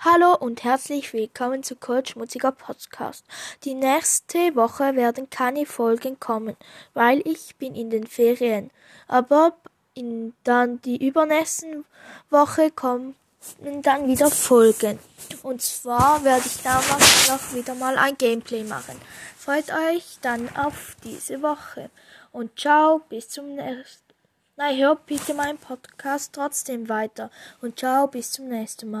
Hallo und herzlich willkommen zu Coach Mutziger Podcast. Die nächste Woche werden keine Folgen kommen, weil ich bin in den Ferien. Aber in dann die übernächsten Woche kommen dann wieder Folgen. Und zwar werde ich damals noch wieder mal ein Gameplay machen. Freut euch dann auf diese Woche. Und ciao, bis zum nächsten Nein, hört bitte meinen Podcast trotzdem weiter. Und ciao, bis zum nächsten Mal.